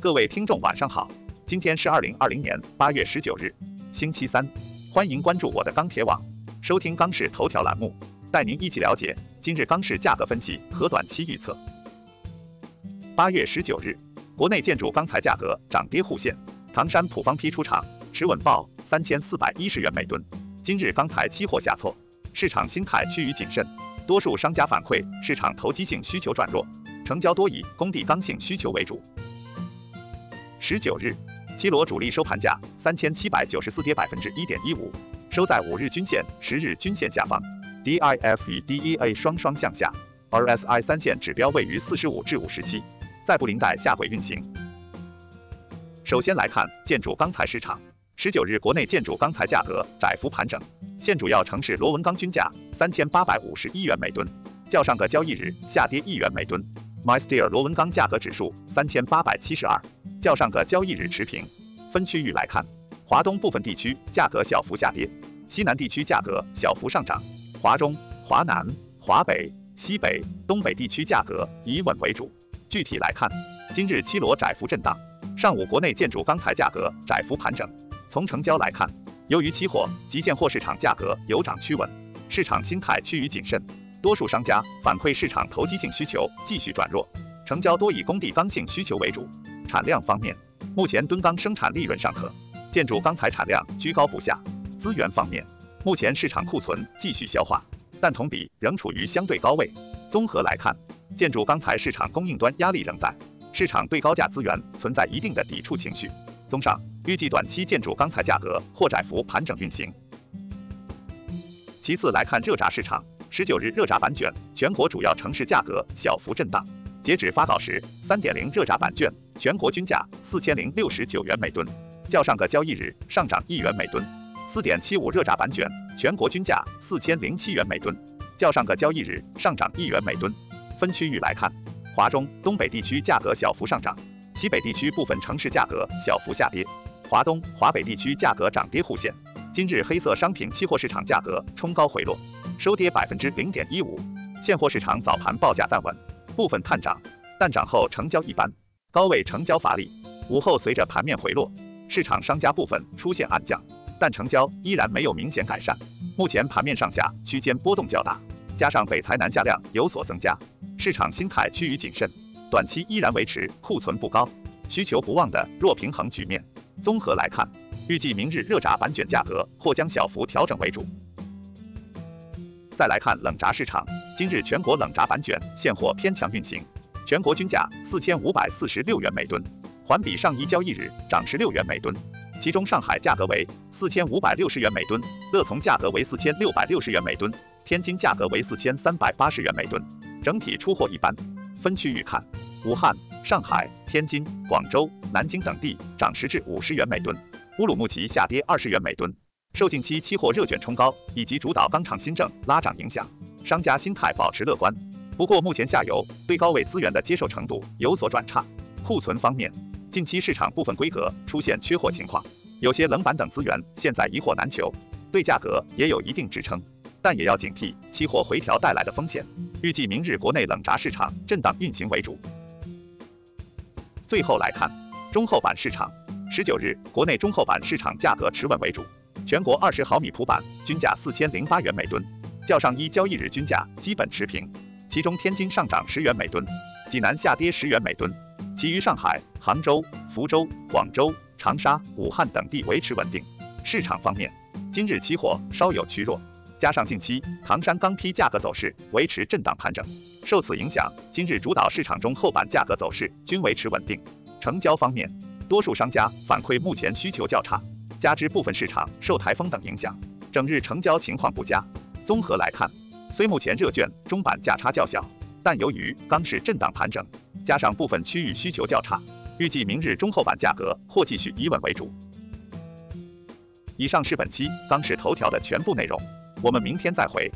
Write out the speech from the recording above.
各位听众晚上好，今天是二零二零年八月十九日，星期三，欢迎关注我的钢铁网，收听钢市头条栏目，带您一起了解今日钢市价格分析和短期预测。八月十九日，国内建筑钢材价格涨跌互现，唐山普方坯出厂持稳报三千四百一十元每吨。今日钢材期货下挫，市场心态趋于谨慎，多数商家反馈市场投机性需求转弱，成交多以工地刚性需求为主。十九日，七罗主力收盘价三千七百九十四，跌百分之一点一五，收在五日均线、十日均线下方，DIF 与 DEA 双双向下，RSI 三线指标位于四十五至五十七，在布林带下轨运行。首先来看建筑钢材市场，十九日国内建筑钢材价格窄幅盘整，现主要城市螺纹钢均价三千八百五十一元每吨，较上个交易日下跌一元每吨。MySteel 螺纹钢价格指数三千八百七十二，较上个交易日持平。分区域来看，华东部分地区价格小幅下跌，西南地区价格小幅上涨，华中、华南、华北、西北、东北地区价格以稳为主。具体来看，今日七罗窄幅震荡，上午国内建筑钢材价格窄幅盘整。从成交来看，由于期货及现货市场价格有涨趋稳，市场心态趋于谨慎。多数商家反馈市场投机性需求继续转弱，成交多以工地刚性需求为主。产量方面，目前吨钢生产利润尚可，建筑钢材产量居高不下。资源方面，目前市场库存继续消化，但同比仍处于相对高位。综合来看，建筑钢材市场供应端压力仍在，市场对高价资源存在一定的抵触情绪。综上，预计短期建筑钢材价格或窄幅盘整运行。其次来看热轧市场。十九日热轧板卷全国主要城市价格小幅震荡，截止发稿时，三点零热轧板卷全国均价四千零六十九元每吨，较上个交易日上涨一元每吨；四点七五热轧板卷全国均价四千零七元每吨，较上个交易日上涨一元每吨。分区域来看，华中、东北地区价格小幅上涨，西北地区部分城市价格小幅下跌，华东、华北地区价格涨跌互现。今日黑色商品期货市场价格冲高回落。收跌百分之零点一五，现货市场早盘报价站稳，部分探涨，但涨后成交一般，高位成交乏力。午后随着盘面回落，市场商家部分出现暗降，但成交依然没有明显改善。目前盘面上下区间波动较大，加上北财南下量有所增加，市场心态趋于谨慎，短期依然维持库存不高、需求不旺的弱平衡局面。综合来看，预计明日热轧板卷价格或将小幅调整为主。再来看冷轧市场，今日全国冷轧板卷现货偏强运行，全国均价四千五百四十六元每吨，环比上一交易日涨十六元每吨。其中上海价格为四千五百六十元每吨，乐从价格为四千六百六十元每吨，天津价格为四千三百八十元每吨。整体出货一般。分区域看，武汉、上海、天津、广州、南京等地涨十至五十元每吨，乌鲁木齐下跌二十元每吨。受近期期货热卷冲高以及主导钢厂新政拉涨影响，商家心态保持乐观。不过目前下游对高位资源的接受程度有所转差。库存方面，近期市场部分规格出现缺货情况，有些冷板等资源现在一货难求，对价格也有一定支撑，但也要警惕期货回调带来的风险。预计明日国内冷轧市场震荡运行为主。最后来看中厚板市场，十九日国内中厚板市场价格持稳为主。全国二十毫米普板均价四千零八元每吨，较上一交易日均价基本持平。其中天津上涨十元每吨，济南下跌十元每吨，其余上海、杭州、福州、广州、长沙、武汉等地维持稳定。市场方面，今日期货稍有趋弱，加上近期唐山钢坯价格走势维持震荡盘整，受此影响，今日主导市场中厚板价格走势均维持稳定。成交方面，多数商家反馈目前需求较差。加之部分市场受台风等影响，整日成交情况不佳。综合来看，虽目前热卷中板价差较小，但由于钢市震荡盘整，加上部分区域需求较差，预计明日中厚板价格或继续以稳为主。以上是本期钢市头条的全部内容，我们明天再会。